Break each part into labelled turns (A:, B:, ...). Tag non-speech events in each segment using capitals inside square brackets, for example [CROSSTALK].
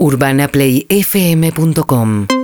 A: UrbanaPlayFM.com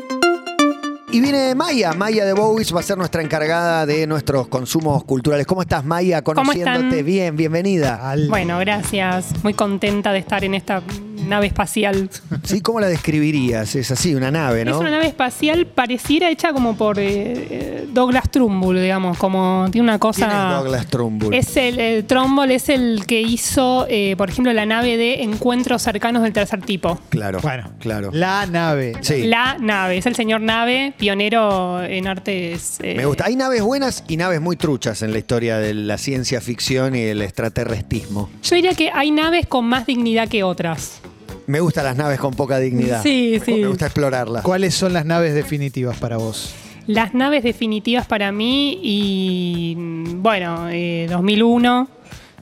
B: Y viene Maya, Maya de Bowis va a ser nuestra encargada de nuestros consumos culturales. ¿Cómo estás, Maya? Conociéndote
C: están?
B: bien, bienvenida.
C: Bueno, gracias. Muy contenta de estar en esta nave espacial.
B: Sí, ¿cómo la describirías? Es así, una nave, ¿no?
C: Es una nave espacial pareciera hecha como por eh, eh, Douglas Trumbull, digamos, como tiene una cosa...
B: ¿Quién es Douglas Trumbull?
C: Es el, el Trumbull es el que hizo, eh, por ejemplo, la nave de encuentros cercanos del tercer tipo.
B: Claro,
D: Bueno,
B: claro.
D: La nave.
B: Sí,
C: La nave, es el señor nave, pionero en artes. eh,
B: me gusta. Hay naves buenas y naves muy truchas en la historia de la ciencia ficción y el extraterrestismo.
C: Yo diría que hay naves con más dignidad que otras.
B: Me gustan las naves con poca dignidad.
C: Sí, sí.
B: Me gusta explorarlas.
D: ¿Cuáles son las naves definitivas para vos?
C: Las naves definitivas para mí y bueno, eh, 2001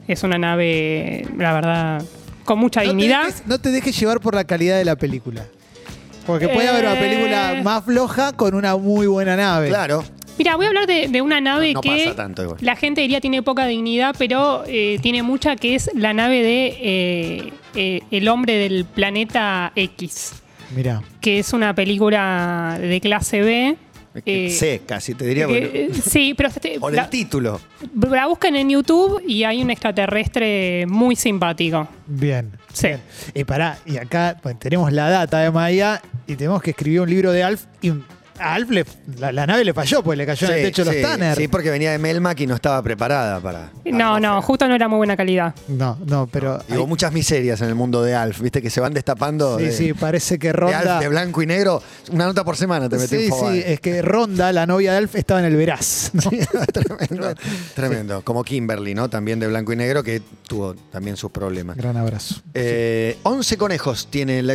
C: es una nave, la verdad, con mucha
D: No te,
C: dignidad.
D: dejes, no te dejes llevar por la calidad de la película. Porque puede haber una
C: Eh.
D: película más floja con una muy buena nave.
B: Claro.
C: Mira, voy a hablar de, de una nave
B: No
C: que
B: pasa tanto igual.
C: la gente diría tiene poca dignidad, pero eh, tiene mucha, que es la nave de eh, eh, El hombre del planeta X,
D: Mira.
C: que es una película de clase B. eh,
B: sé, casi te diría.
C: que, eh, sí, pero este- [LAUGHS]
B: el título.
C: la buscan en YouTube y hay un extraterrestre muy simpático.
D: Bien.
C: Sí.
D: Y pará, y acá pues, tenemos la data de Maya y tenemos que escribir un libro de Alf y a Alf le- la, la nave le falló, pues le cayó en el techo de
B: sí,
D: los Tanner.
B: Sí, porque venía de Melmac y no estaba preparada para.
C: No, no, justo no era muy buena calidad.
D: No, no, pero.
B: Hubo
D: hay-
B: muchas miserias en el mundo de Alf, viste que se van destapando.
D: sí,
B: de,
D: sí, parece que
B: de
D: Ronda.
B: Alf de blanco y negro. Una nota por semana te metí
D: sí, sí, es que Ronda, la novia de Alf, estaba en el Veraz. ¿no? [LAUGHS]
B: tremendo. [LAUGHS] tremendo. Como Kimberly, ¿no? También de blanco y negro, que tuvo también sus problemas.
D: Gran abrazo.
B: Eh, 11 conejos tiene la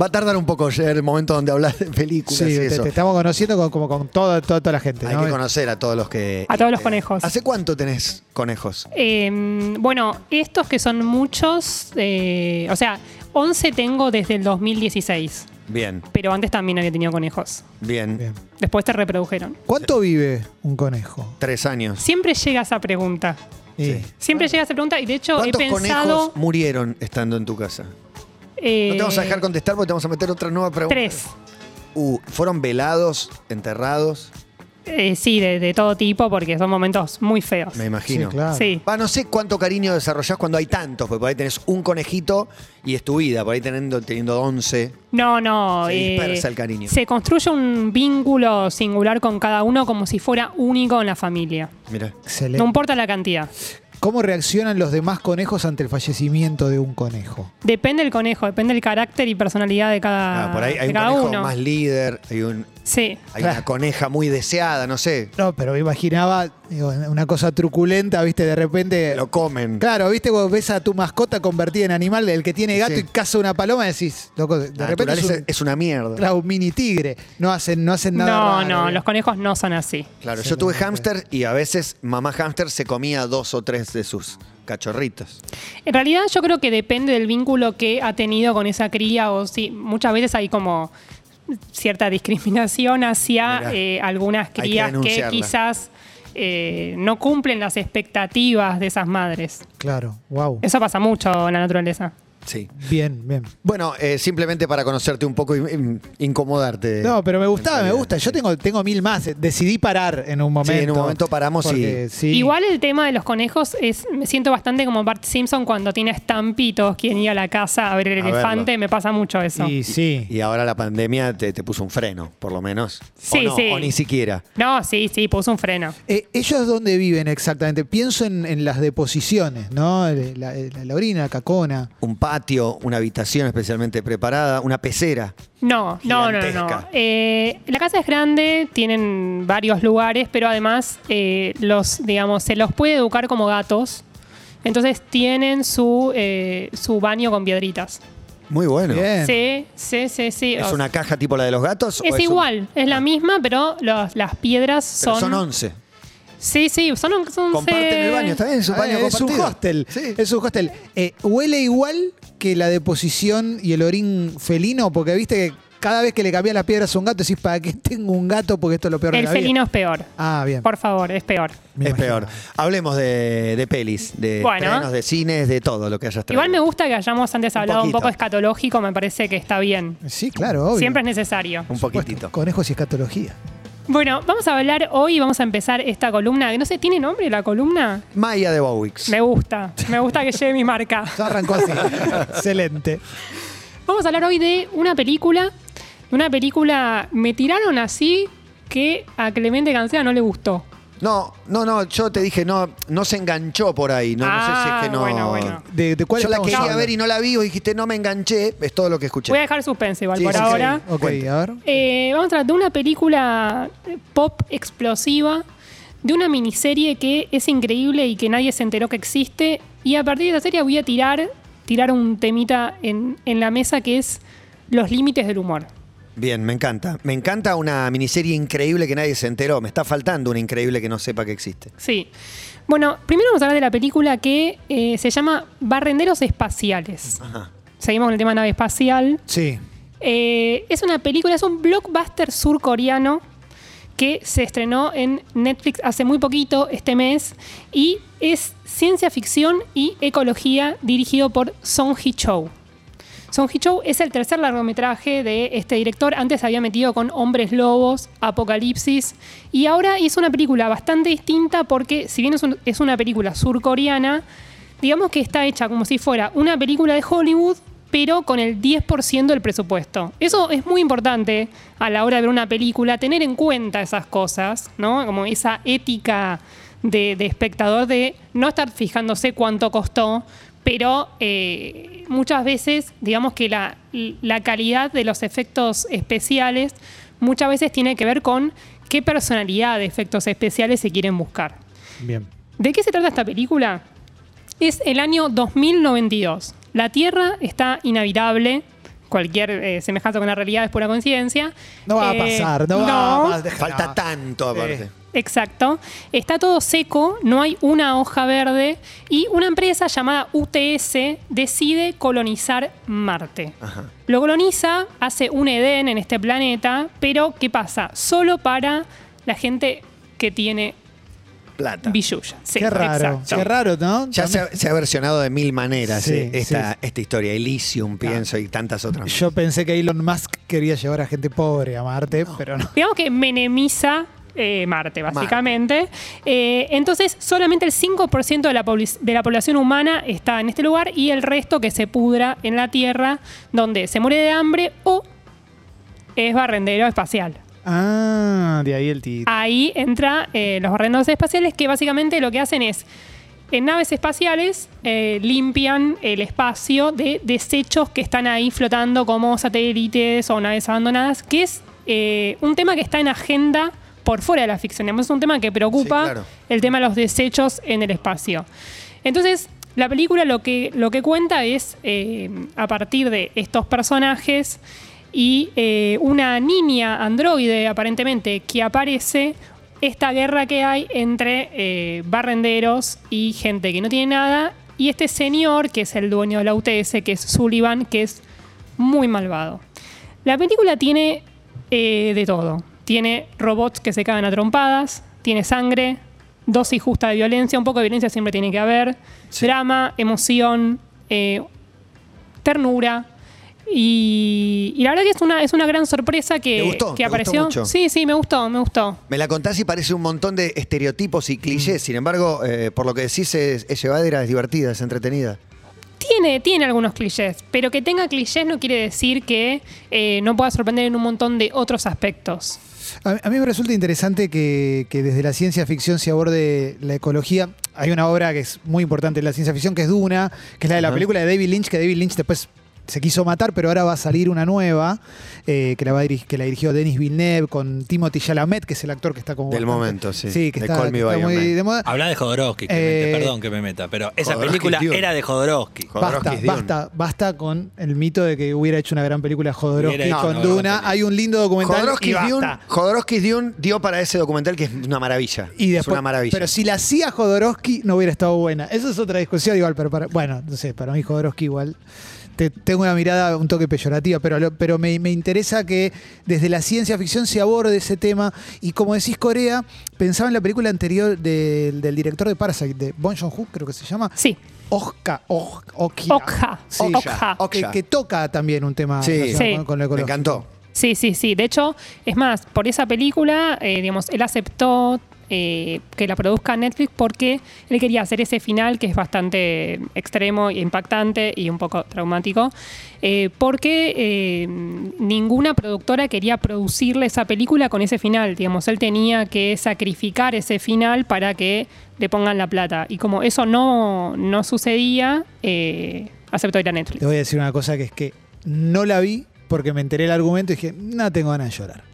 B: Va a tardar un poco llegar el momento donde hablas de películas
D: Sí,
B: y
D: te,
B: eso.
D: te estamos conociendo con- como con toda, toda, toda la gente.
B: Hay
D: ¿no?
B: que conocer a todos los que.
C: A todos los conejos.
B: ¿Hace cuánto tenés conejos?
C: Eh, bueno, estos que son muchos, eh, o sea, 11 tengo desde el 2016,
B: Bien,
C: pero antes también había tenido conejos.
B: bien.
D: Bien.
C: Después te reprodujeron.
D: ¿Cuánto vive un conejo?
B: Tres años.
C: Siempre llega esa pregunta.
B: Sí.
C: Siempre llega esa pregunta y de hecho he
B: ¿Cuántos
C: pensado
B: conejos murieron estando en tu casa?
C: Eh,
B: No te vamos a dejar contestar porque te vamos a meter otra nueva pregunta.
C: tres.
B: Uh, ¿Fueron velados, enterrados?
C: Eh, sí, de, de todo tipo porque son momentos muy feos.
B: Me imagino.
D: Sí, claro.
C: Sí.
B: No sé cuánto cariño desarrollás cuando hay tantos, porque por ahí tenés un conejito y es tu vida, por ahí teniendo, teniendo 11.
C: No, no.
B: Se
C: eh,
B: dispersa el cariño.
C: Se construye un vínculo singular con cada uno como si fuera único en la familia.
B: Mira.
D: Excelente.
C: No importa la cantidad.
D: ¿Cómo reaccionan los demás conejos ante el fallecimiento de un conejo?
C: Depende del conejo, depende del carácter y personalidad de cada,
B: Ah, por ahí hay
C: de
B: un
C: cada
B: conejo
C: uno.
B: más líder, hay, un,
C: Sí.
B: hay
D: Claro.
B: una coneja muy deseada, no sé.
D: No, pero me imaginaba digo, una cosa truculenta, ¿viste? De repente.
B: Lo comen.
D: Claro, ¿viste? Cuando ves a tu mascota convertida en animal, el que tiene gato
B: Sí.
D: y caza una paloma, decís, loco, de
B: La
D: repente es
B: naturaleza
D: un,
B: es una mierda.
D: claro, un mini tigre. No hacen, no hacen nada.
C: No,
D: raro,
C: no, los conejos no son así.
B: Claro, yo tuve hámster y a veces mamá hámster se comía dos o tres de sus cachorritos.
C: En realidad yo creo que depende del vínculo que ha tenido con esa cría o si muchas veces hay como cierta discriminación hacia
B: Mirá.
C: eh, algunas
B: que
C: crías que, quizás eh, no cumplen las expectativas de esas madres.
D: Claro, wow.
C: Eso pasa mucho en la naturaleza.
B: Sí.
D: Bien, bien.
B: Bueno, eh, simplemente para conocerte un poco y y incomodarte.
D: No, pero me gustaba, me gusta. Yo tengo, tengo mil más. Decidí parar en un momento.
B: Sí, en un momento paramos y-
D: sí.
C: Igual el tema de los conejos es, me siento bastante como Bart Simpson cuando tiene estampitos, quien iba a la casa a ver el
B: A
C: elefante,
B: verlo.
C: me pasa mucho eso.
D: Y sí.
B: Y ahora la pandemia te, te puso un freno, por lo menos.
C: Sí,
B: o no,
C: sí.
B: O ni siquiera.
C: No, sí, sí, puso un freno.
D: Eh, ¿Ellos dónde viven exactamente? Pienso en, en las deposiciones, ¿no? La, la- la orina, la cacona.
B: Un patio, una habitación especialmente preparada, una pecera.
C: No, no, no, no. No. Eh, la casa es grande, tienen varios lugares, pero además eh, los, digamos, se los puede educar como gatos. Entonces tienen su, eh, su baño con piedritas.
B: Muy bueno.
D: Bien.
C: Sí, sí, sí, sí.
B: ¿Es
C: O-
B: una caja tipo la de los gatos? o
C: es
B: un-
C: igual, es la misma, pero los- las piedras
B: pero
C: son.
B: son 11.
C: Sí, sí, son, son
B: Comparten el baño, ¿está bien? Es un
D: Ah,
B: baño
D: es un hostel.
B: Sí.
D: Es un hostel. Eh, ¿Huele igual que la deposición y el orín felino? Porque viste que cada vez que le cambias las piedras a un gato, decís, ¿para qué tengo un gato? Porque esto es lo peor de
C: El
D: la vida.
C: felino es peor.
D: Ah, bien.
C: Por favor, es peor.
D: Me
B: es
D: imagino.
B: peor. Hablemos de, de pelis, de
C: Bueno.
B: estrenos, de cines, de todo lo que hayas traído.
C: Igual me gusta que hayamos antes
B: Un
C: hablado un
B: poquito.
C: poco escatológico, me parece que está bien.
D: Sí, claro, obvio.
C: Siempre es necesario.
B: Un poquitito.
D: Conejos y escatología.
C: Bueno, vamos a hablar hoy, vamos a empezar esta columna, que no sé, ¿tiene nombre la columna?
B: Maya de Bowix.
C: Me gusta, me gusta que lleve mi marca. [LAUGHS]
D: Ya arrancó así. [LAUGHS] Excelente.
C: Vamos a hablar hoy de una película, una película, me tiraron así que a Clemente Cancela no le gustó.
B: No, no, no, yo te dije, no, no se enganchó por ahí. No, no sé si es
C: Ah,
B: que no.
C: bueno, bueno.
D: ¿De, de cuál
B: Yo la
D: estamos
B: quería
D: hablando?
B: ver y no la vi, vos dijiste, no me enganché, es todo lo que escuché.
C: Voy a dejar suspense igual
B: Sí,
C: por
B: sí,
C: ahora.
B: sí.
D: Ok,
B: Cuente.
D: a ver.
C: Eh, vamos a hablar de una película pop explosiva, de una miniserie que es increíble y que nadie se enteró que existe. Y a partir de la serie voy a tirar, tirar un temita en, en la mesa que es los límites del humor.
B: Bien, me encanta. Me encanta una miniserie increíble que nadie se enteró. Me está faltando una increíble que no sepa que existe.
C: Sí. Bueno, primero vamos a hablar de la película que eh, se llama Barrenderos Espaciales.
B: Ajá.
C: Seguimos con el tema nave espacial.
D: Sí.
C: Eh, es una película, es un blockbuster surcoreano que se estrenó en Netflix hace muy poquito, este mes, y es ciencia ficción y ecología dirigido por Song Hee-cho. Song Hee-cho es el tercer largometraje de este director. Antes se había metido con Hombres Lobos, Apocalipsis, y ahora hizo una película bastante distinta porque, si bien es, un- es una película surcoreana, digamos que está hecha como si fuera una película de Hollywood, pero con el 10% del presupuesto. Eso es muy importante a la hora de ver una película, tener en cuenta esas cosas, ¿no? Como esa ética de, de espectador de no estar fijándose cuánto costó, pero eh, muchas veces, digamos que la, la calidad de los efectos especiales muchas veces tiene que ver con qué personalidad de efectos especiales se quieren buscar.
D: Bien.
C: ¿De qué se trata esta película? Es el año 2092. La Tierra está inhabitable. Cualquier eh, semejanza con la realidad es pura coincidencia.
D: No va
C: Eh,
D: a pasar, no, va a pasar.
B: Falta tanto aparte.
D: Eh.
C: Exacto. Está todo seco, no hay una hoja verde y una empresa llamada UTS decide colonizar Marte.
B: Ajá.
C: Lo coloniza, hace un Edén en este planeta, pero ¿qué pasa? Solo para la gente que tiene
B: Plata.
C: Sí,
D: qué raro,
C: exacto.
D: qué raro, ¿no?
B: Ya se ha, se ha versionado de mil maneras
D: Sí,
B: eh, esta,
D: sí.
B: esta historia. Elysium, pienso, y tantas otras. más.
D: Yo pensé que Elon Musk quería llevar a gente pobre a Marte, pero no.
C: Digamos que menemiza eh, Marte, básicamente. Eh, entonces, solamente el 5% de la, de la población humana está en este lugar y el resto que se pudra en la Tierra, donde se muere de hambre o es barrendero espacial.
D: Ah, de ahí el título.
C: Ahí entra eh, los barrenderos espaciales que básicamente lo que hacen es, en naves espaciales, eh, limpian el espacio de desechos que están ahí flotando como satélites o naves abandonadas, que es eh, un tema que está en agenda por fuera de la ficción. Es un tema que preocupa
B: Sí, claro.
C: el tema de los desechos en el espacio. Entonces, la película lo que, lo que cuenta es, eh, a partir de estos personajes y eh, una niña androide, aparentemente, que aparece, esta guerra que hay entre eh, barrenderos y gente que no tiene nada, y este señor, que es el dueño de la UTS, que es Sullivan, que es muy malvado. La película tiene eh, de todo. Tiene robots que se cagan a trompadas, tiene sangre, dosis justa de violencia, un poco de violencia siempre tiene que haber,
B: Sí.
C: drama, emoción, ternura. Y, y la verdad que es una, es una gran sorpresa que,
B: ¿Te gustó?
C: que
B: ¿Te gustó
C: apareció.
B: mucho?
C: Sí, sí, me gustó, me gustó.
B: Me la contás y parece un montón de estereotipos y clichés. Sin embargo, eh, por lo que decís, es, es llevadera, es divertida, es entretenida.
C: Tiene, tiene algunos clichés, pero que tenga clichés no quiere decir que eh, no pueda sorprender en un montón de otros aspectos.
D: A, a mí me resulta interesante que, que desde la ciencia ficción se aborde la ecología. Hay una obra que es muy importante en la ciencia ficción, que es Duna, que es la de la película de David Lynch, que David Lynch después se quiso matar, pero ahora va a salir una nueva, eh, que, la va a dirigir, que la dirigió Denis Villeneuve con Timothy Chalamet, que es el actor que está como...
B: Del
D: bastante-
B: momento, sí.
D: Sí, que
B: De
D: está,
B: Call Me
D: que está muy de moda.
A: Habla de Jodorowsky,
D: Eh,
A: perdón que me meta, pero esa
B: Jodorowsky
A: película
B: Dune.
A: era de Jodorowsky.
B: Jodorowsky
D: Basta,
B: es
D: basta, basta con el mito de que hubiera hecho una gran película Jodorowsky
A: Hubiera
B: hecho
D: con Duna. Hay un lindo documental y
B: Jodorowsky
D: basta.
B: Dune, Jodorowsky Dune dio para ese documental que es una maravilla.
D: Y
B: es
D: después,
B: una maravilla.
D: Pero si la hacía Jodorowsky, no hubiera estado buena. Eso es otra discusión igual, pero para, bueno, no sé, para mí Jodorowsky igual te- tengo una mirada un toque peyorativa, pero, lo- pero me, me interesa que desde la ciencia ficción se aborde ese tema. Y como decís Corea, pensaba en la película anterior del- del director de Parasite, de Bong Joon-ho, creo que se llama.
C: Sí,
D: Okja, Oj- Okja.
C: Okja.
D: Sí,
C: Okja.
D: que, que toca también un tema
B: Sí.
C: Sí.
D: Con, con lo
B: Me encantó.
C: Sí, sí, sí. De hecho, es más, por esa película, eh, digamos, él aceptó eh, que la produzca Netflix porque él quería hacer ese final que es bastante extremo e impactante y un poco traumático, eh, porque eh, ninguna productora quería producirle esa película con ese final. Digamos, él tenía que sacrificar ese final para que le pongan la plata. Y como eso no, no sucedía, eh, aceptó ir a Netflix.
D: Te voy a decir una cosa que es que no la vi porque me enteré el argumento y dije, no tengo ganas de llorar.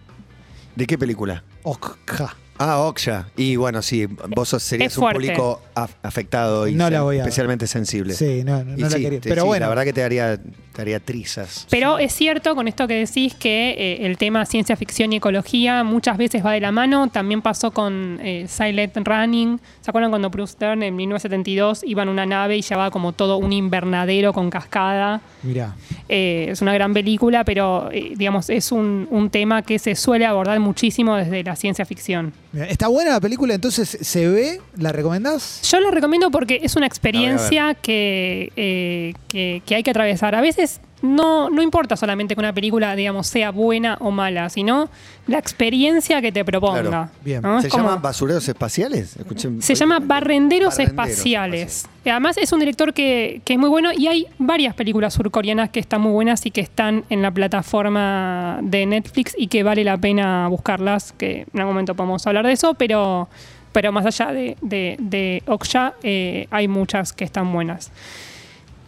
B: ¿De qué película?
D: Okja.
B: Ah, Oksha. Y bueno, sí, vos sos- serías
C: Es
B: un
C: fuerte.
B: público af- afectado y
D: No la
B: sen-
D: voy a ver.
B: especialmente sensible.
D: Sí, no, no,
B: Y
D: no la
B: sí,
D: quería.
B: te-
D: Pero
B: sí,
D: bueno,
B: La verdad que te haría, te haría trizas.
C: Pero es cierto con esto que decís que eh, el tema ciencia ficción y ecología muchas veces va de la mano. También pasó con eh, Silent Running. ¿Se acuerdan cuando Bruce Dern en 1972 iba en una nave y llevaba como todo un invernadero con cascada?
D: mirá.
C: Eh, es una gran película, pero eh, digamos es un, un tema que se suele abordar muchísimo desde la ciencia ficción.
D: ¿Está buena la película? Entonces, ¿se ve? ¿La recomendás?
C: Yo la recomiendo porque es una
B: a
C: experiencia que, eh, que, que hay que atravesar. A veces no, no importa solamente que una película, digamos, sea buena o mala, sino la experiencia que te proponga.
B: Claro.
D: Bien.
C: ¿no?
B: ¿Se
C: como-
B: llaman basureros espaciales? Escuché-
C: se llama Barrenderos,
B: Barrenderos
C: Espaciales. Además es un director que, que es muy bueno y hay varias películas surcoreanas que están muy buenas y que están en la plataforma de Netflix y que vale la pena buscarlas, que en algún momento podemos hablar de eso, pero, pero más allá de, de, de Okja eh, hay muchas que están buenas.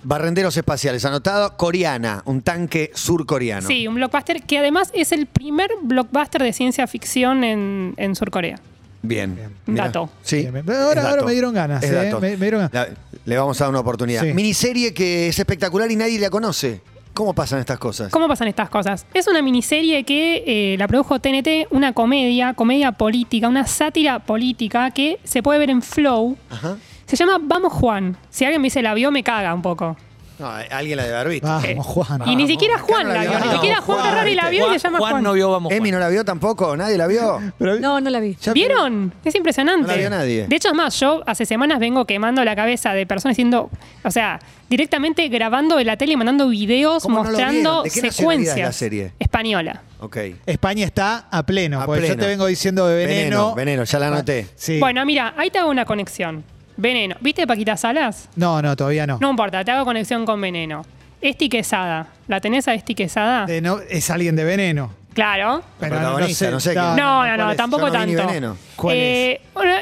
B: Barrenderos espaciales, anotado. Coreana, un tanque surcoreano.
C: Sí, un blockbuster que además es el primer blockbuster de ciencia ficción en, en Surcorea.
B: Bien.
D: Bien.
B: Mirá.
C: Dato.
B: Sí.
D: Bien, bien. Ahora-
B: es
D: ahora
B: dato.
D: me dieron ganas,
B: Es
D: ¿eh?
B: dato.
D: Me- me dieron ganas.
B: La- le vamos a dar una oportunidad.
D: Sí.
B: Miniserie que es espectacular y nadie la conoce. ¿Cómo pasan estas cosas?
C: ¿Cómo pasan estas cosas? Es una miniserie que eh, la produjo TNT, una comedia, comedia política, una sátira política que se puede ver en Flow.
B: Ajá.
C: Se llama Vamos Juan. Si alguien me dice la vio, me caga un poco.
B: No, alguien la debe haber visto.
D: Vamos,
C: Eh,
D: Juan.
C: y ni siquiera Juan
B: no la vio
C: ni siquiera Juan Ferrari la vio y se llama
A: Juan
C: Juan.
A: no vio, vamos.
B: Emi
A: Juan.
B: no la vio tampoco, nadie la vio.
D: Pero-
E: No, no la vi.
C: ¿Vieron? Es impresionante.
B: No la vio nadie.
C: De hecho, es más, yo hace semanas vengo quemando la cabeza de personas diciendo, o sea, directamente grabando de la tele y mandando videos
B: ¿Cómo no lo
C: mostrando
B: vieron? ¿De qué nacionalidad
C: secuencias.
B: es la serie?
C: Española.
B: Ok.
D: España está a pleno.
B: A
D: porque yo
B: pleno.
D: te vengo diciendo de veneno.
B: Veneno, veneno, ya la anoté.
D: Sí.
C: Bueno, mira, ahí te hago una conexión. Veneno. ¿Viste Paquita Salas?
D: No, no, todavía no.
C: No importa, te hago conexión con Veneno. Esti Quesada. ¿La tenés a Esti Quesada?
D: De no- es alguien de veneno.
C: Claro.
D: Pero
B: Protagonista, no sé quién.
C: No, no,
B: ¿cuál
C: no,
B: es?
C: tampoco
B: Yo no vi ni
C: tanto.
B: Veneno.
D: ¿Cuál
C: Eh, Bueno,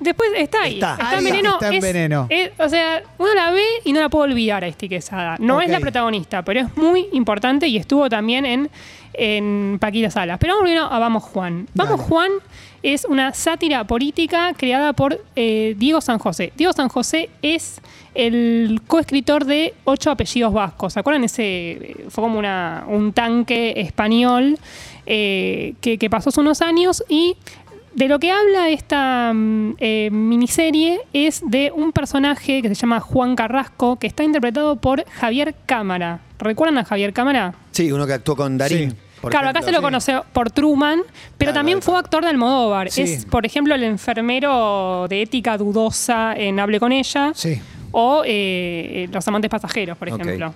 C: después está ahí.
B: Está.
C: Está,
D: Ah,
C: en veneno.
D: está en
C: es-
D: Veneno.
C: es- o sea, uno la ve y no la puedo olvidar a Esti Quesada. No es la protagonista, pero es muy importante y estuvo también en, en Paquita Salas. Pero vamos primero a Vamos Juan. Vamos
D: Dale.
C: Juan es una sátira política creada por eh, Diego San José. Diego San José es el coescritor de Ocho apellidos vascos. ¿Se acuerdan? Ese eh, fue como una, un tanque español eh, que, que pasó hace unos años y de lo que habla esta mm, eh, miniserie es de un personaje que se llama Juan Carrasco, que está interpretado por Javier Cámara. ¿Recuerdan a Javier Cámara?
B: Sí, uno que actuó con Darín.
D: Sí.
B: por
C: claro, acá se lo conoce por Truman, pero
B: Claro,
C: también fue actor de Almodóvar.
D: Sí.
C: Es, por ejemplo, el enfermero de ética dudosa en Hable con ella.
D: Sí.
C: O eh, Los amantes pasajeros, por ejemplo.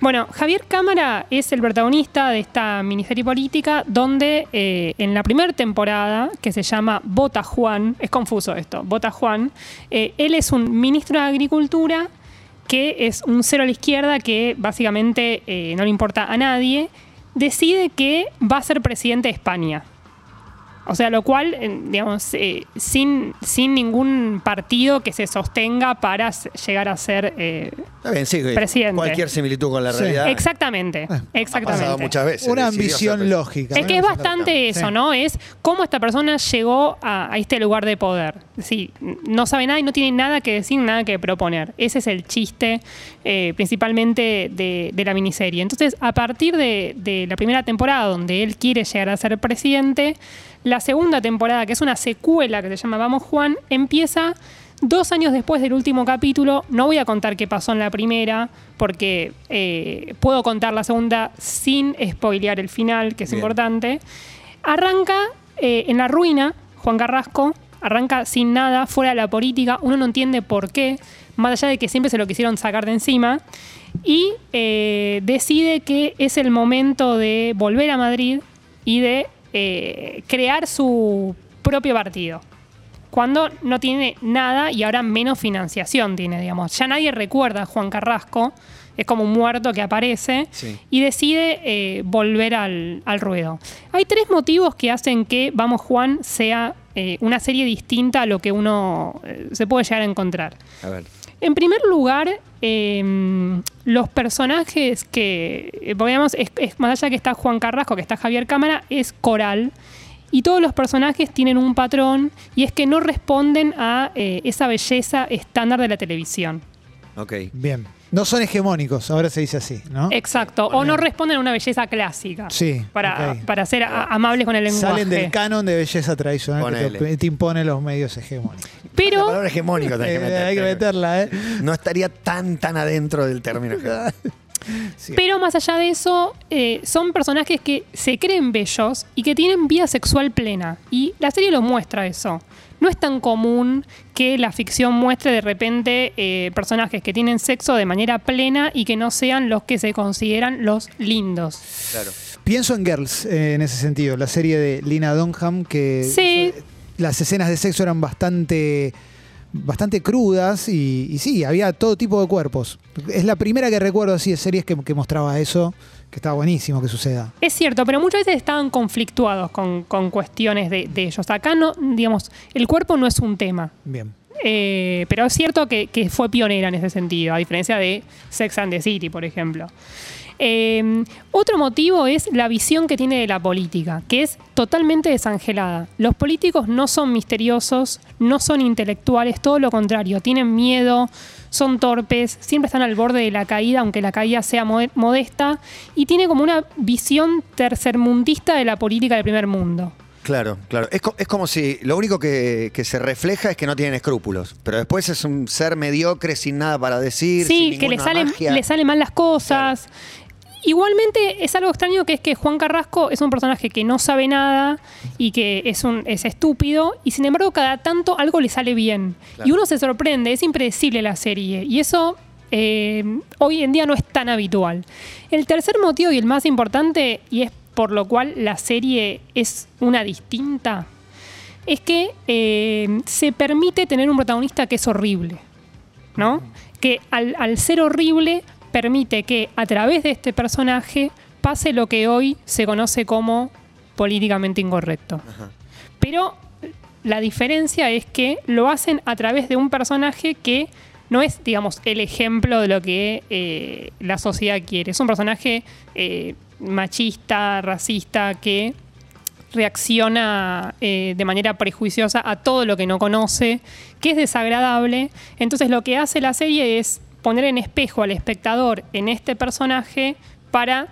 C: Bueno, Javier Cámara es el protagonista de esta miniserie política donde eh, en la primera temporada, que se llama Bota Juan, es confuso esto, Bota Juan, eh, él es un ministro de Agricultura que es un cero a la izquierda que básicamente eh, no le importa a nadie, decide que va a ser presidente de España. O sea, lo cual, digamos, eh, sin, sin ningún partido que se sostenga para llegar a ser... eh,
B: Está bien, sí.
C: Presidente.
B: Cualquier similitud con la
D: Sí.
B: realidad.
C: exactamente,
B: Ha pasado
C: exactamente.
B: muchas veces.
D: Una ambición
B: ser-
D: lógica.
C: Es que es bastante
B: Exactamente.
C: eso,
D: Sí.
C: ¿no? Es cómo esta persona llegó a, a este lugar de poder. Sí, no sabe nada y no tiene nada que decir, nada que proponer. Ese es el chiste eh, principalmente de, de la miniserie. Entonces, a partir de, de la primera temporada, donde él quiere llegar a ser presidente, la segunda temporada, que es una secuela que se llama Vamos Juan, empieza dos años después del último capítulo, no voy a contar qué pasó en la primera, porque eh, puedo contar la segunda sin spoilear el final, que es
B: Bien.
C: importante. Arranca eh, en la ruina, Juan Carrasco, arranca sin nada, fuera de la política, uno no entiende por qué, más allá de que siempre se lo quisieron sacar de encima, y eh, decide que es el momento de volver a Madrid y de eh, crear su propio partido. Cuando no tiene nada y ahora menos financiación tiene, digamos. Ya nadie recuerda a Juan Carrasco, es como un muerto que aparece
B: Sí.
C: y decide eh, volver al, al ruedo. Hay tres motivos que hacen que Vamos Juan sea eh, una serie distinta a lo que uno eh, se puede llegar a encontrar.
B: A ver.
C: En primer lugar, eh, los personajes que, digamos, es- más allá que está Juan Carrasco, que está Javier Cámara, es coral. Y todos los personajes tienen un patrón y es que no responden a eh, esa belleza estándar de la televisión.
B: Ok.
D: Bien. No son hegemónicos, ahora se dice así, ¿no?
C: Exacto. O no responden a una belleza clásica.
D: Sí,
C: Para,
D: ok.
C: para ser a- amables con el lenguaje.
D: Salen del canon de belleza tradicional que
B: Ponele.
D: te, te impone los medios hegemónicos.
B: La
C: Pero
B: palabra hegemónico tenés que
D: Eh,
B: meter.
D: hay que meterla, ¿eh?
B: No estaría tan, tan adentro del término. [LAUGHS]
D: Sí.
C: Pero más allá de eso, eh, son personajes que se creen bellos y que tienen vida sexual plena. Y la serie lo muestra eso. No es tan común que la ficción muestre de repente eh, personajes que tienen sexo de manera plena y que no sean los que se consideran los lindos.
B: Claro.
D: Pienso en Girls eh, en ese sentido, la serie de Lina Dunham, que
C: Sí.
D: las escenas de sexo eran bastante, bastante crudas y, y sí, había todo tipo de cuerpos. Es la primera que recuerdo así de series que, que mostraba eso, que estaba buenísimo que suceda.
C: Es cierto, pero muchas veces estaban conflictuados con, con cuestiones de, de ellos. Acá no, digamos, el cuerpo no es un tema.
D: Bien.
C: Eh, pero es cierto que, que fue pionera en ese sentido, a diferencia de Sex and the City, por ejemplo. Eh, otro motivo es la visión que tiene de la política, que es totalmente desangelada. Los políticos no son misteriosos, no son intelectuales, todo lo contrario, tienen miedo, son torpes, siempre están al borde de la caída, aunque la caída sea mo- modesta, y tiene como una visión tercermundista de la política del primer mundo.
B: Claro, claro. Es, co- es como si lo único que, que se refleja es que no tienen escrúpulos. Pero después es un ser mediocre sin nada para decir.
C: Sí,
B: sin
C: que le salen, le salen mal las cosas. Igualmente es algo extraño que es que Juan Carrasco es un personaje que no sabe nada y que es un es estúpido y sin embargo cada tanto algo le sale bien
B: Claro.
C: y uno se sorprende, es impredecible la serie y eso eh, hoy en día no es tan habitual. El tercer motivo y el más importante y es por lo cual la serie es una distinta es que eh, se permite tener un protagonista que es horrible. ¿no? Que al, al ser horrible permite que a través de este personaje pase lo que hoy se conoce como políticamente incorrecto. Pero la diferencia es que lo hacen a través de un personaje que no es, digamos, el ejemplo de lo que eh, la sociedad quiere. Es un personaje eh, machista, racista, que reacciona eh, de manera prejuiciosa a todo lo que no conoce, que es desagradable. Entonces lo que hace la serie es poner en espejo al espectador en este personaje para,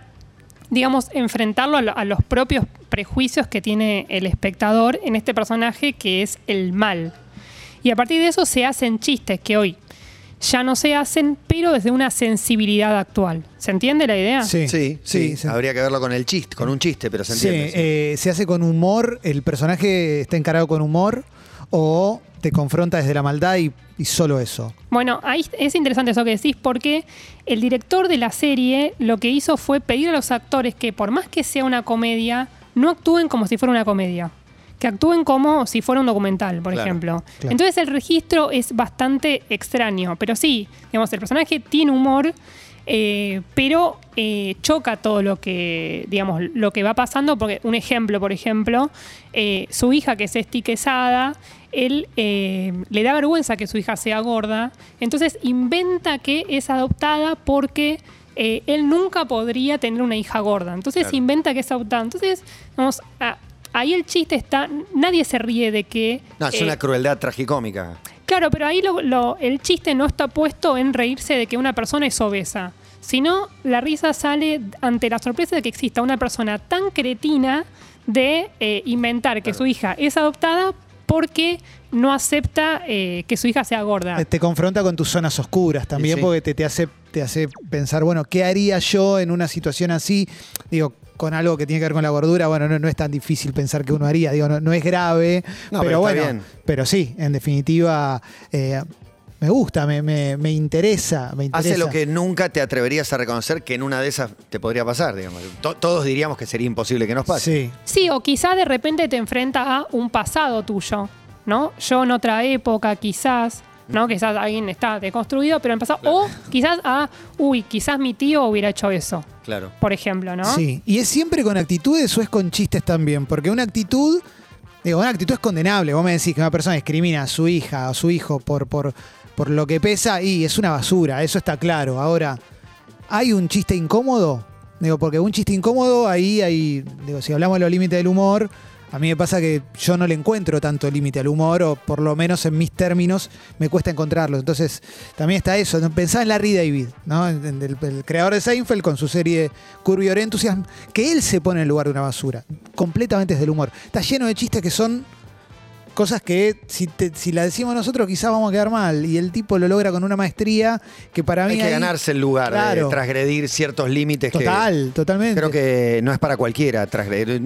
C: digamos, enfrentarlo a, lo- a los propios prejuicios que tiene el espectador en este personaje que es el mal. Y a partir de eso se hacen chistes que hoy ya no se hacen, pero desde una sensibilidad actual. ¿Se entiende la idea?
D: Sí,
B: Sí, sí,
D: sí.
B: Habría que verlo con el chiste, con un chiste, pero se
D: Sí,
B: entiende. sí.
D: eh, se hace con humor, el personaje está encarado con humor o te confronta desde la maldad y, y solo eso.
C: Bueno, ahí es interesante eso que decís porque el director de la serie lo que hizo fue pedir a los actores que por más que sea una comedia, no actúen como si fuera una comedia. Que actúen como si fuera un documental, por
B: Claro,
C: ejemplo.
D: claro.
C: Entonces el registro es bastante extraño. Pero sí, digamos, el personaje tiene humor, eh, pero eh, choca todo lo que, digamos, lo que va pasando. Porque, un ejemplo, por ejemplo, eh, su hija que es Esti Quesada, él eh, le da vergüenza que su hija sea gorda. Entonces inventa que es adoptada porque eh, él nunca podría tener una hija gorda. Entonces
B: Claro.
C: inventa que es adoptada. Entonces, vamos, a- ahí el chiste está, nadie se ríe de que...
B: No, es
C: eh,
B: una crueldad tragicómica.
C: Claro, pero ahí lo- lo- el chiste no está puesto en reírse de que una persona es obesa, sino la risa sale ante la sorpresa de que exista una persona tan cretina de eh, inventar que su hija es adoptada porque no acepta eh, que su hija sea gorda.
D: Eh, Te confronta con tus zonas oscuras también,
B: Sí.
D: porque te, te hace, te hace pensar, bueno, ¿qué haría yo en una situación así? Digo, con algo que tiene que ver con la gordura, bueno, no, no es tan difícil pensar que uno haría, digo, no, no es grave,
B: No, pero
D: bueno,
B: bien.
D: pero sí, en definitiva, eh, me gusta, me, me- me interesa, me interesa.
B: Hace lo que nunca te atreverías a reconocer que en una de esas te podría pasar, digamos. To- todos diríamos que sería imposible que nos pase.
D: Sí,
C: Sí, o quizás de repente te enfrentas a un pasado tuyo, ¿no? Yo en otra época, quizás, ¿no? Quizás alguien está deconstruido, pero en el pasado. O quizás a, uy, quizás mi tío hubiera hecho eso,
B: Claro.
C: por ejemplo, ¿no?
D: Sí, y es siempre con actitudes o es con chistes también, porque una actitud, digo, una actitud es condenable. Vos me decís que una persona discrimina a su hija o su hijo por, por, por lo que pesa y es una basura, eso está claro. Ahora, ¿hay un chiste incómodo? Digo, porque un chiste incómodo ahí hay, digo, si hablamos de los límites del humor, a mí me pasa que yo no le encuentro tanto límite al humor, o por lo menos en mis términos me cuesta encontrarlo. Entonces, también está eso. Pensá en Larry David, ¿no? El, creador de Seinfeld con su serie Curb Your Enthusiasm, que él se pone en lugar de una basura, completamente desde el humor. Está lleno de chistes que son cosas que si, te- si la decimos nosotros quizás vamos a quedar mal. Y el tipo lo logra con una maestría que para mí...
B: Hay que
D: ahí-
B: ganarse el lugar de
D: Claro.
B: transgredir ciertos límites que
D: Total, totalmente.
B: creo que no es para cualquiera transgredir.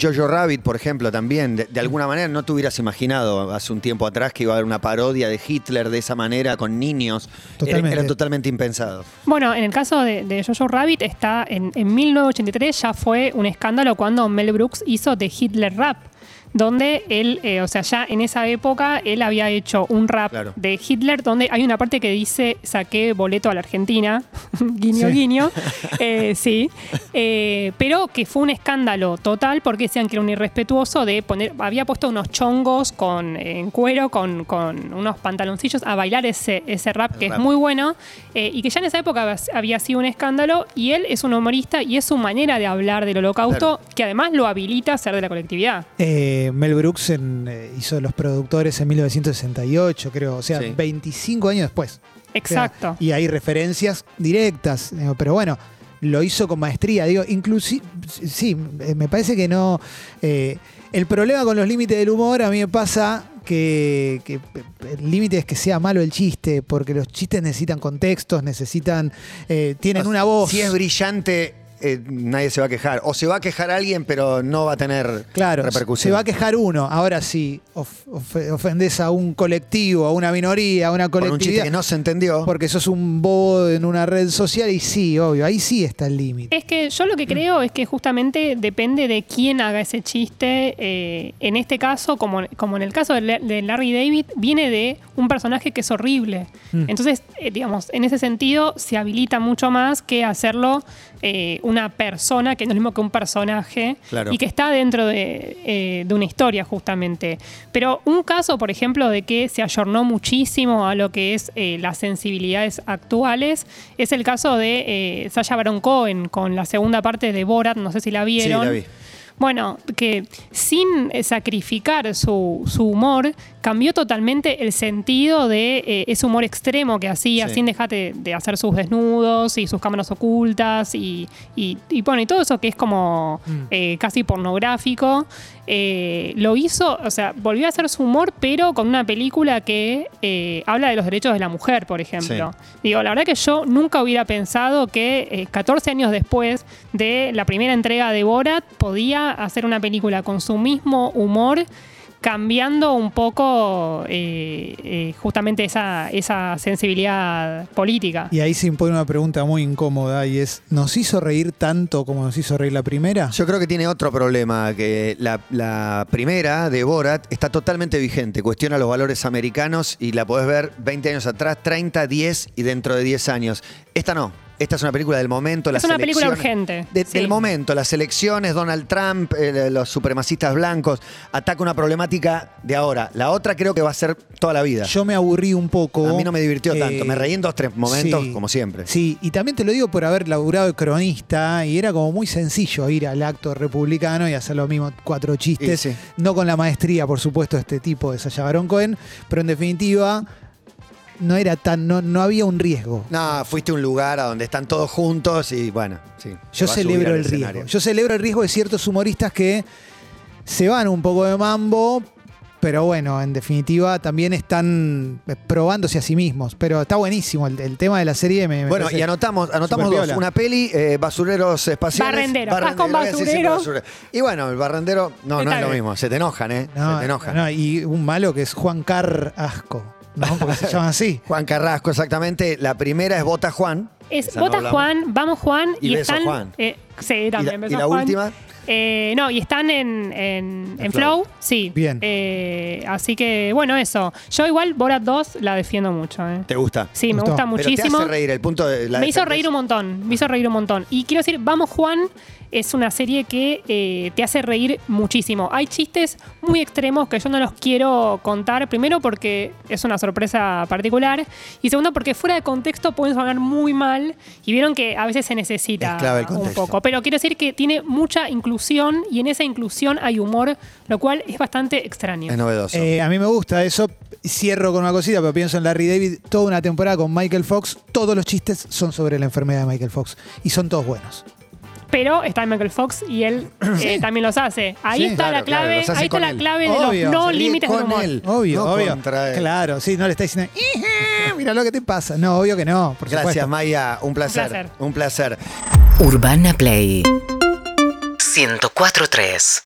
B: Jojo Rabbit, por ejemplo, también, de, de alguna manera no te hubieras imaginado hace un tiempo atrás que iba a haber una parodia de Hitler de esa manera con niños. Era-
D: Totalmente.
B: Era, totalmente impensado.
C: Bueno, en el caso de, de Jojo Rabbit, está en, en 1983 ya fue un escándalo cuando Mel Brooks hizo The Hitler Rap. Donde él, eh, o sea, ya en esa época él había hecho un rap
B: Claro.
C: de Hitler donde hay una parte que dice saqué boleto a la Argentina, [LAUGHS] guiño
D: Sí.
C: guiño, [LAUGHS] Eh, sí, Eh, pero que fue un escándalo total porque decían que era un irrespetuoso de poner, había puesto unos chongos con, en cuero con, con unos pantaloncillos a bailar ese, ese rap que
B: rap.
C: es muy bueno eh, y que ya en esa época había sido un escándalo y él es un humorista y es su manera de hablar del holocausto que además lo habilita a ser de la colectividad.
D: Eh, Mel Brooks en, eh, hizo Los Productores en 1968, creo. O sea,
B: Sí.
D: 25 años después.
C: Exacto.
D: O sea, y hay referencias directas. digo, Pero bueno, lo hizo con maestría. Digo, inclusive, sí, eh, me parece que no. eh, el problema con los límites del humor a mí me pasa que, que el límite es que sea malo el chiste, porque los chistes necesitan contextos, necesitan. eh, tienen una voz.
B: Si es brillante, eh, nadie se va a quejar. O se va a quejar alguien, pero no va a tener
D: Claro,
B: repercusión.
D: se va a quejar uno. Ahora sí, of- of- ofendes a un colectivo, a una minoría, a una
B: Por un chiste
D: colectividad.
B: que no se entendió.
D: Porque sos un bobo en una red social y sí, obvio, ahí sí está el límite.
C: Es que yo lo que creo es que justamente depende de quién haga ese chiste. eh, en este caso, como, como en el caso de Larry David, viene de un personaje que es horrible.
D: Mm.
C: Entonces, eh, digamos, en ese sentido se habilita mucho más que hacerlo eh, una persona, que no es lo mismo que un personaje,
B: Claro.
C: y que está dentro de, eh, de una historia justamente. Pero un caso, por ejemplo, de que se ayornó muchísimo a lo que es eh, las sensibilidades actuales, es el caso de eh, Sasha Baron Cohen con la segunda parte de Borat, no sé si la
B: Sí,
C: vieron.
B: la vi.
C: Bueno, que sin eh, sacrificar su, su humor, cambió totalmente el sentido de eh, ese humor extremo que hacía,
B: Sí.
C: sin dejar de, de hacer sus desnudos y sus cámaras ocultas y, y, y, bueno, y todo eso que es como
D: Mm.
C: eh, casi pornográfico. Eh, lo hizo, o sea, volvió a hacer su humor, pero con una película que eh, habla de los derechos de la mujer, por ejemplo. Digo, la verdad que yo nunca hubiera pensado que eh, 14 años después de la primera entrega de Borat podía hacer una película con su mismo humor, cambiando un poco eh, eh, justamente esa, esa sensibilidad política.
D: Y ahí se impone una pregunta muy incómoda y es, ¿nos hizo reír tanto como nos hizo reír la primera?
B: Yo creo que tiene otro problema, que la, la primera de Borat está totalmente vigente, cuestiona los valores americanos y la podés ver 20 años atrás, 30, 10 y dentro de 10 años. Esta no, esta es una película del momento.
C: Es
B: las
C: una película
B: elecciones-
C: urgente,
B: de-
C: sí.
B: Del momento, las elecciones, Donald Trump, eh, los supremacistas blancos, ataca una problemática de ahora. La otra creo que va a ser toda la vida.
D: Yo me aburrí un poco.
B: a mí no me divirtió
D: eh,
B: tanto, me reí en dos, tres momentos,
D: sí.
B: como siempre.
D: Sí, y también te lo digo por haber laburado de cronista y era como muy sencillo ir al acto republicano y hacer lo mismo, cuatro chistes.
B: Y sí.
D: No con la maestría, por supuesto, de este tipo de Sasha Baron Cohen, pero en definitiva no era tan, no, no había un riesgo.
B: No, fuiste a un lugar a donde están todos juntos y bueno, sí.
D: Yo celebro el riesgo. Yo celebro el riesgo de ciertos humoristas que se van un poco de mambo Pero bueno, en definitiva también están eh, probándose a sí mismos. Pero está buenísimo el, el tema de la serie. Me, me
B: Bueno, y anotamos, anotamos dos. Una peli, eh, basureros espaciales.
C: Barrendero. Vas con
B: siempre
C: basurero.
B: basurero. Y bueno, el barrendero, no, no es lo mismo. Se te enojan, ¿eh?
D: No,
B: se te enojan.
D: no, y un malo que es Juan Carrasco, ¿no? Porque se [LAUGHS] llama así.
B: Juan Carrasco, exactamente. La primera es Bota Juan.
C: Es
B: Esa no
C: Vota
B: hablamos.
C: Juan, vamos Juan.
B: Y
C: Y,
B: Beso
C: están.
B: Juan.
C: eh, sí,
B: ¿Y la,
C: también. Beso
B: y la
C: Juan.
B: última?
C: Eh, no, y están en, en,
B: En Flow.
C: Flow. sí.
D: Bien.
C: Eh, así que, bueno, eso. Yo igual Borat 2 la defiendo mucho. eh.
B: ¿Te gusta?
C: Sí, me
D: Gustó.
C: gusta
B: Pero
C: muchísimo.
B: te hace reír el punto de la
C: me hizo reír un montón, me hizo reír un montón. Y quiero decir, Vamos Juan es una serie que eh, te hace reír muchísimo. Hay chistes muy extremos que yo no los quiero contar. Primero porque es una sorpresa particular. Y segundo porque fuera de contexto pueden sonar muy mal. Y vieron que a veces se necesita un poco. Pero quiero decir que tiene mucha inclusión y en esa inclusión hay humor, lo cual es bastante extraño.
B: Es novedoso.
D: Eh, a mí me gusta eso. Cierro con una cosita, pero pienso en Larry David. Toda una temporada con Michael Fox. Todos los chistes son sobre la enfermedad de Michael Fox. Y son todos buenos.
C: Pero está Michael Fox y él [CLEARS THROAT] eh, también los hace. Ahí
D: Sí,
C: está
B: claro,
C: la clave, ahí está la
B: él.
C: clave de
D: Obvio.
C: los no límites del
B: con
C: humor.
B: él,
D: Obvio,
B: no
D: obvio.
B: contra él.
D: Claro, sí, no le está diciendo, "Ije, mira lo que te pasa. No, obvio que no, por
B: Gracias,
D: supuesto.
B: Maya. Un placer.
C: placer.
B: Un placer.
E: Urbana Play 104.3